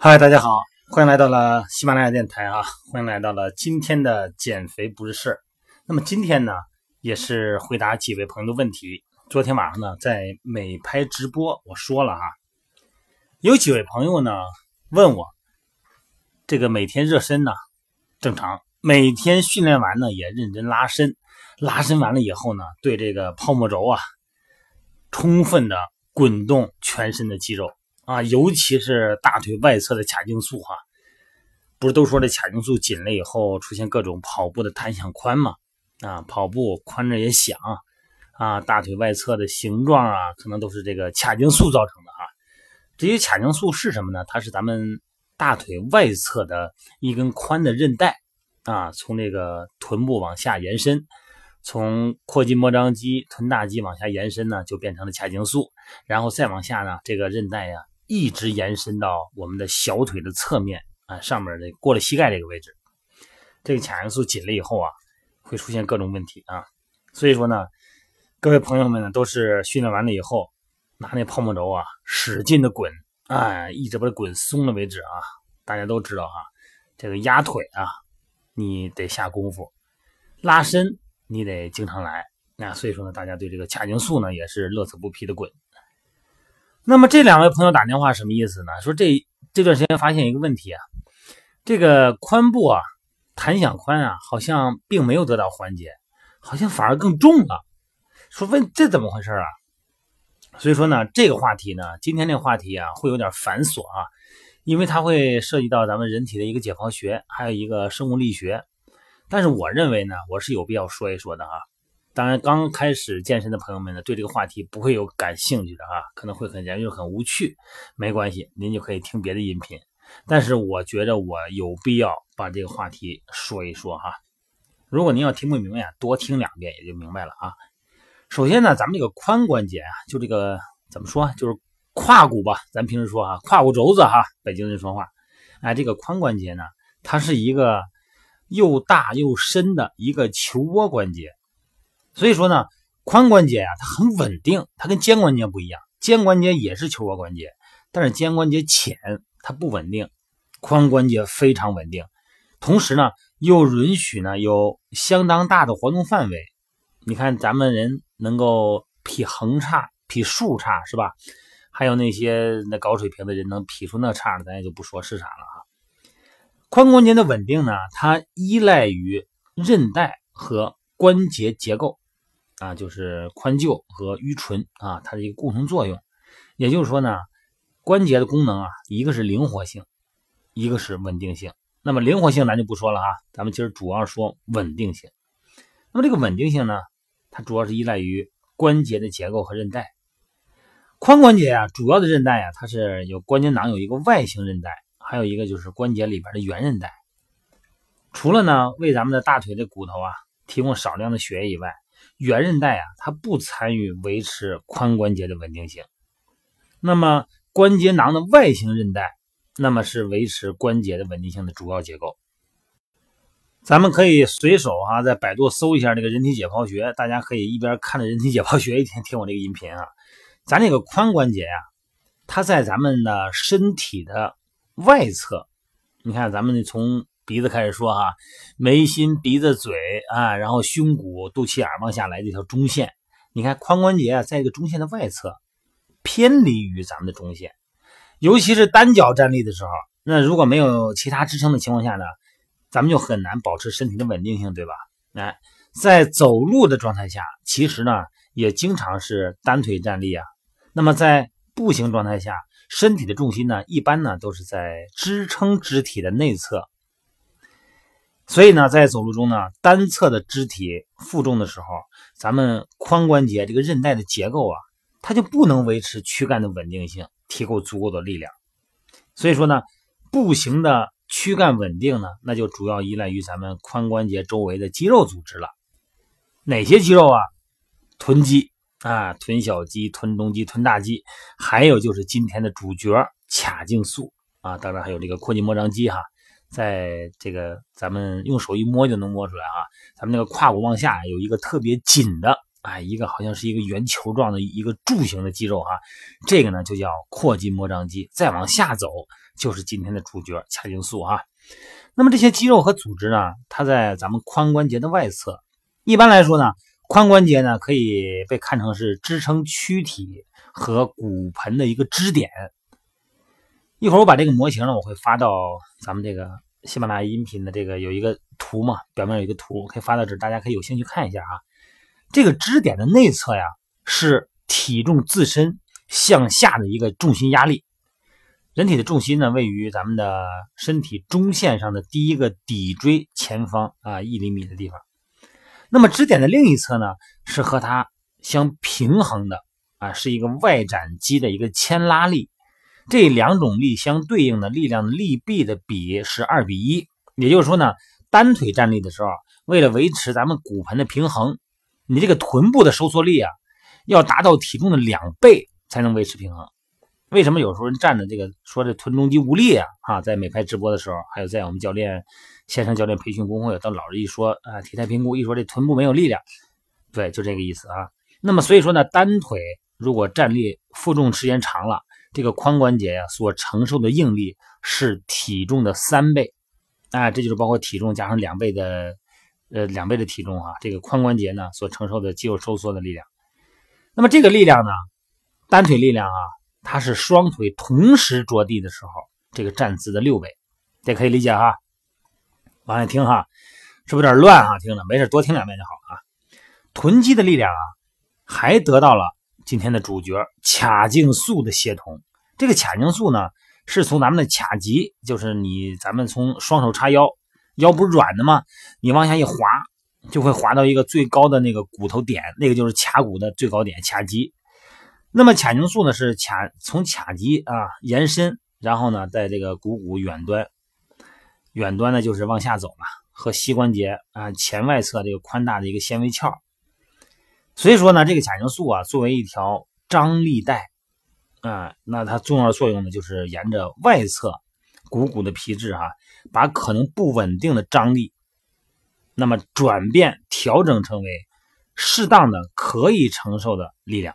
嗨，大家好，欢迎来到了喜马拉雅电台啊！欢迎来到了今天的减肥不是事儿。那么今天呢，也是回答几位朋友的问题。昨天晚上呢，在美拍直播我说了啊，有几位朋友呢问我，这个每天热身呢正常，每天训练完呢也认真拉伸，拉伸完了以后呢，对这个泡沫轴啊，充分的滚动全身的肌肉。啊，尤其是大腿外侧的髂胫束哈，不是都说这髂胫束紧了以后出现各种跑步的弹响宽吗？啊，跑步宽着也响啊，大腿外侧的形状啊，可能都是这个髂胫束造成的哈。至于髂胫束是什么呢？它是咱们大腿外侧的一根宽的韧带啊，从这个臀部往下延伸，从阔筋膜张肌、臀大肌往下延伸呢，就变成了髂胫束，然后再往下呢，这个韧带呀。一直延伸到我们的小腿的侧面啊，上面的过了膝盖这个位置，这个髂胫束紧了以后啊，会出现各种问题啊。所以说呢，各位朋友们呢，都是训练完了以后，拿那泡沫轴啊，使劲的滚，哎，一直把它滚松了为止啊。大家都知道哈，这个压腿啊，你得下功夫，拉伸你得经常来。那所以说呢，大家对这个髂胫束呢，也是乐此不疲的滚。那么这两位朋友打电话什么意思呢？说这这段时间发现一个问题啊，这个髋部啊，弹响宽啊，好像并没有得到缓解，好像反而更重了。说问这怎么回事啊？所以说呢，这个话题呢，今天这个话题啊，会有点繁琐啊，因为它会涉及到咱们人体的一个解剖学，还有一个生物力学。但是我认为呢，我是有必要说一说的啊。当然，刚开始健身的朋友们呢，对这个话题不会有感兴趣的啊，可能会很严又很无趣。没关系，您就可以听别的音频。但是我觉得我有必要把这个话题说一说哈。如果您要听不明白，多听两遍也就明白了啊。首先呢，咱们这个髋关节啊，就这个怎么说，就是胯骨吧，咱平时说啊，胯骨轴子哈，北京人说话。哎，这个髋关节呢，它是一个又大又深的一个球窝关节。所以说呢，髋关节啊，它很稳定，它跟肩关节不一样。肩关节也是球窝关节，但是肩关节浅，它不稳定。髋关节非常稳定，同时呢，又允许呢有相当大的活动范围。你看咱们人能够劈横叉、劈竖叉，是吧？还有那些那高水平的人能劈出那叉，咱也就不说是啥了哈。髋关节的稳定呢，它依赖于韧带和关节结构。啊，就是髋臼和盂唇啊，它的一个共同作用。也就是说呢，关节的功能啊，一个是灵活性，一个是稳定性。那么灵活性咱就不说了啊，咱们今儿主要说稳定性。那么这个稳定性呢，它主要是依赖于关节的结构和韧带。髋关节啊，主要的韧带啊，它是有关节囊有一个外形韧带，还有一个就是关节里边的圆韧带。除了呢，为咱们的大腿的骨头啊提供少量的血液以外，圆韧带啊，它不参与维持髋关节的稳定性。那么关节囊的外形韧带，那么是维持关节的稳定性的主要结构。咱们可以随手啊，在百度搜一下这个人体解剖学，大家可以一边看着人体解剖学，一边听我这个音频啊。咱这个髋关节呀，它在咱们的身体的外侧，你看咱们从。鼻子开始说哈，眉心、鼻子、嘴啊，然后胸骨、肚脐眼往下来这条中线，你看髋关节啊，在这个中线的外侧，偏离于咱们的中线，尤其是单脚站立的时候，那如果没有其他支撑的情况下呢，咱们就很难保持身体的稳定性，对吧？哎，在走路的状态下，其实呢也经常是单腿站立啊。那么在步行状态下，身体的重心呢，一般呢都是在支撑肢体的内侧。所以呢，在走路中呢，单侧的肢体负重的时候，咱们髋关节这个韧带的结构啊，它就不能维持躯干的稳定性，提供足够的力量。所以说呢，步行的躯干稳定呢，那就主要依赖于咱们髋关节周围的肌肉组织了。哪些肌肉啊？臀肌啊，臀小肌、臀中肌、臀大肌，还有就是今天的主角髂胫束啊，当然还有这个阔筋膜张肌哈。在这个咱们用手一摸就能摸出来啊，咱们那个胯骨往下有一个特别紧的，哎，一个好像是一个圆球状的一个柱形的肌肉哈，这个呢就叫阔筋膜张肌。再往下走就是今天的主角髂胫束啊。那么这些肌肉和组织呢，它在咱们髋关节的外侧。一般来说呢，髋关节呢可以被看成是支撑躯体和骨盆的一个支点。一会儿我把这个模型呢，我会发到咱们这个喜马拉雅音频的这个有一个图嘛，表面有一个图，可以发到这，大家可以有兴趣看一下啊。这个支点的内侧呀，是体重自身向下的一个重心压力。人体的重心呢，位于咱们的身体中线上的第一个骶椎前方啊一厘米的地方。那么支点的另一侧呢，是和它相平衡的啊，是一个外展肌的一个牵拉力。这两种力相对应的力量的力臂的比是二比一。也就是说呢，单腿站立的时候，为了维持咱们骨盆的平衡，你这个臀部的收缩力啊，要达到体重的两倍才能维持平衡。为什么有时候人站着这个说这臀中肌无力啊？啊，在美拍直播的时候，还有在我们教练线上教练培训工会，到老师一说啊，体态评估一说这臀部没有力量，对，就这个意思啊。那么所以说呢，单腿如果站立负重时间长了，这个髋关节呀所承受的应力是体重的三倍啊，这就是包括体重加上两倍的呃两倍的体重哈，这个髋关节呢所承受的肌肉收缩的力量。那么这个力量呢，单腿力量啊。它是双腿同时着地的时候，这个站姿的六倍，这可以理解哈。往下听哈，是不是有点乱啊？听着没事，多听两遍就好啊。臀肌的力量啊，还得到了今天的主角髂胫束的协同。这个髂胫束呢，是从咱们的髂极，就是你咱们从双手叉腰，腰不是软的吗？你往下一滑，就会滑到一个最高的那个骨头点，那个就是髂骨的最高点，髂极。那么髂胫束呢，是髂从髂肌啊延伸，然后呢，在这个股骨远端，远端呢就是往下走嘛，和膝关节啊前外侧这个宽大的一个纤维鞘。所以说呢，这个髂胫束啊，作为一条张力带啊，那它重要的作用呢，就是沿着外侧股骨的皮质哈，把可能不稳定的张力，那么转变调整成为适当的可以承受的力量。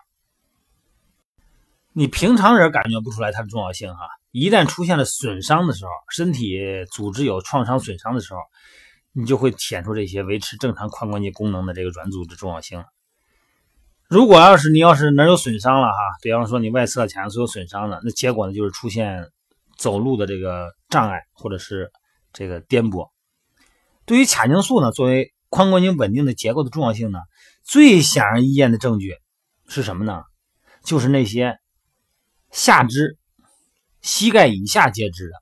你平常人感觉不出来它的重要性哈，一旦出现了损伤的时候，身体组织有创伤损伤的时候，你就会显出这些维持正常髋关节功能的这个软组织重要性了。如果要是你要是哪有损伤了哈，比方说你外侧髂束有损伤了，那结果呢就是出现走路的这个障碍或者是这个颠簸。对于髂胫束呢，作为髋关节稳定的结构的重要性呢，最显而易见的证据是什么呢？就是那些。下肢、膝盖以下截肢的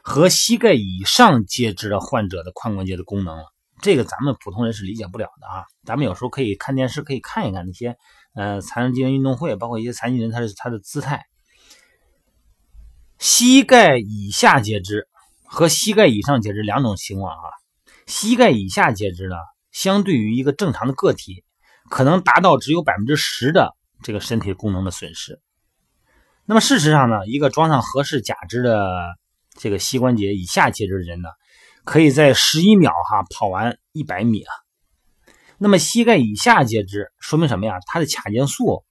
和膝盖以上截肢的患者的髋关节的功能了，这个咱们普通人是理解不了的啊。咱们有时候可以看电视，可以看一看那些呃残疾人运动会，包括一些残疾人他的他的姿态。膝盖以下截肢和膝盖以上截肢两种情况啊。膝盖以下截肢呢，相对于一个正常的个体，可能达到只有百分之十的这个身体功能的损失。那么事实上呢，一个装上合适假肢的这个膝关节以下截肢的人呢，可以在十一秒哈跑完一百米啊。那么膝盖以下截肢说明什么呀？它的髂胫束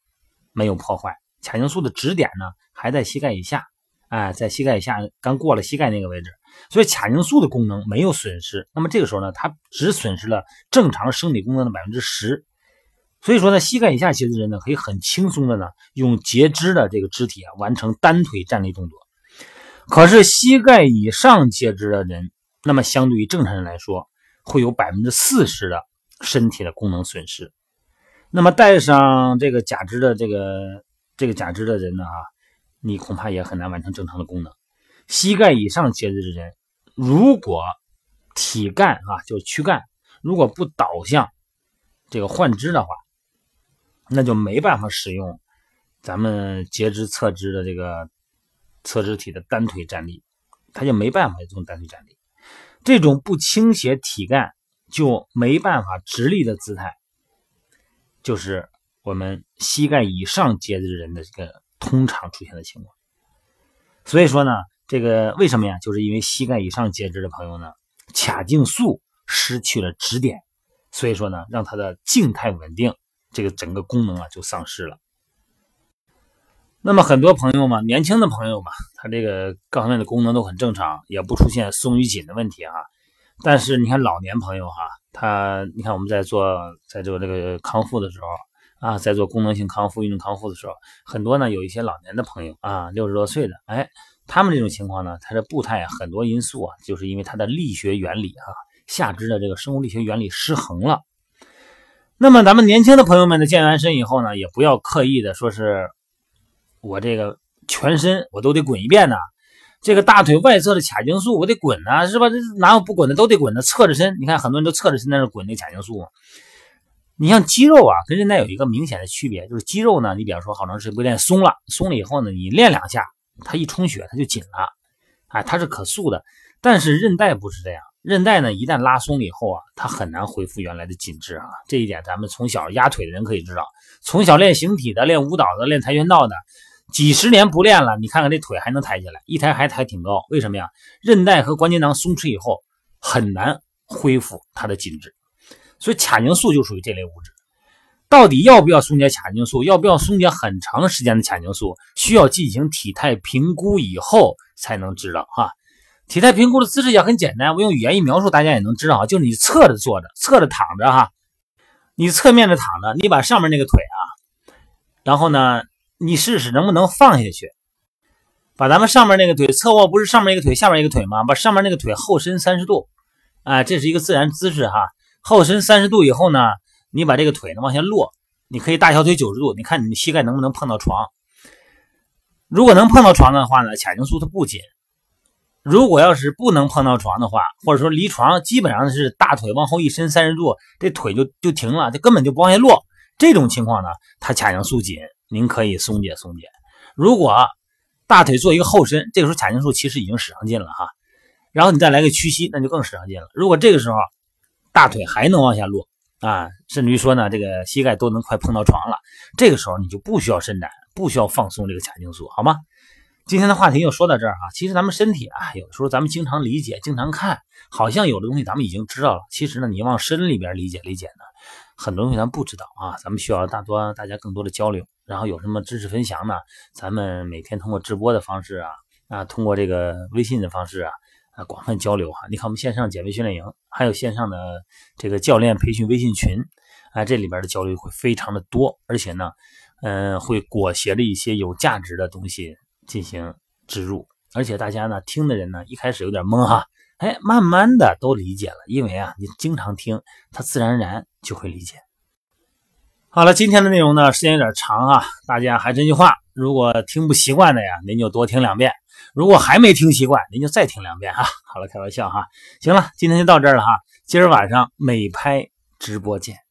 没有破坏，髂胫束的指点呢还在膝盖以下，哎，在膝盖以下刚过了膝盖那个位置，所以髂胫束的功能没有损失。那么这个时候呢，它只损失了正常生理功能的百分之十。所以说呢，膝盖以下截肢人呢，可以很轻松的呢，用截肢的这个肢体啊，完成单腿站立动作。可是膝盖以上截肢的人，那么相对于正常人来说，会有百分之四十的身体的功能损失。那么带上这个假肢的这个这个假肢的人呢，啊，你恐怕也很难完成正常的功能。膝盖以上截肢的人，如果体干啊，就躯干，如果不导向这个患肢的话，那就没办法使用咱们截肢侧肢的这个侧肢体的单腿站立，他就没办法用单腿站立。这种不倾斜体干就没办法直立的姿态，就是我们膝盖以上截肢人的这个通常出现的情况。所以说呢，这个为什么呀？就是因为膝盖以上截肢的朋友呢，髂胫束失去了支点，所以说呢，让他的静态稳定。这个整个功能啊就丧失了。那么很多朋友嘛，年轻的朋友嘛，他这个各方面的功能都很正常，也不出现松与紧的问题啊。但是你看老年朋友哈，他你看我们在做在做这个康复的时候啊，在做功能性康复、运动康复的时候，很多呢有一些老年的朋友啊，六十多岁的，哎，他们这种情况呢，他的步态，很多因素啊，就是因为他的力学原理啊，下肢的这个生物力学原理失衡了。那么咱们年轻的朋友们呢，健完身以后呢，也不要刻意的说是。我这个全身我都得滚一遍呢，这个大腿外侧的髂胫束我得滚呢，是吧？这哪有不滚的？都得滚的，侧着身。你看很多人都侧着身在那滚那髂胫束。你像肌肉啊，跟韧带有一个明显的区别，就是肌肉呢，你比方说好长时间不练，松了，松了以后呢，你练两下，它一充血它就紧了，哎，它是可塑的。但是韧带不是这样，韧带呢一旦拉松了以后啊，它很难恢复原来的紧致啊。这一点咱们从小压腿的人可以知道，从小练形体的、练舞蹈的、练跆拳道的。几十年不练了，你看看这腿还能抬起来，一抬还抬挺高。为什么呀？韧带和关节囊松弛以后，很难恢复它的紧致。所以髂胫束就属于这类物质。到底要不要松解髂胫束？要不要松解很长时间的髂胫束？需要进行体态评估以后才能知道哈。体态评估的姿势也很简单，我用语言一描述，大家也能知道啊。就是你侧着坐着，侧着躺着哈，你侧面的躺着，你把上面那个腿啊，然后呢？你试试能不能放下去，把咱们上面那个腿侧卧，不是上面一个腿，下面一个腿吗？把上面那个腿后伸三十度，哎，这是一个自然姿势哈。后伸三十度以后呢，你把这个腿呢往下落，你可以大小腿九十度，你看你膝盖能不能碰到床？如果能碰到床的话呢，髂胫束它不紧；如果要是不能碰到床的话，或者说离床基本上是大腿往后一伸三十度，这腿就就停了，这根本就不往下落。这种情况呢，它髂胫束紧。您可以松解松解，如果大腿做一个后伸，这个时候髂胫束其实已经使上劲了哈，然后你再来个屈膝，那就更使上劲了。如果这个时候大腿还能往下落啊，甚至于说呢，这个膝盖都能快碰到床了，这个时候你就不需要伸展，不需要放松这个髂胫束，好吗？今天的话题就说到这儿啊。其实咱们身体啊，有的时候咱们经常理解、经常看，好像有的东西咱们已经知道了，其实呢，你往深里边理解理解呢，很多东西咱不知道啊，咱们需要大多大家更多的交流。然后有什么知识分享呢？咱们每天通过直播的方式啊，啊，通过这个微信的方式啊，啊，广泛交流哈。你看我们线上减肥训练营，还有线上的这个教练培训微信群，啊，这里边的交流会非常的多，而且呢，嗯，会裹挟着一些有价值的东西进行植入，而且大家呢听的人呢一开始有点懵哈，哎，慢慢的都理解了，因为啊，你经常听，他自然而然就会理解。好了，今天的内容呢，时间有点长啊，大家还是那句话，如果听不习惯的呀，您就多听两遍；如果还没听习惯，您就再听两遍啊。好了，开玩笑哈。行了，今天就到这儿了哈，今儿晚上美拍直播见。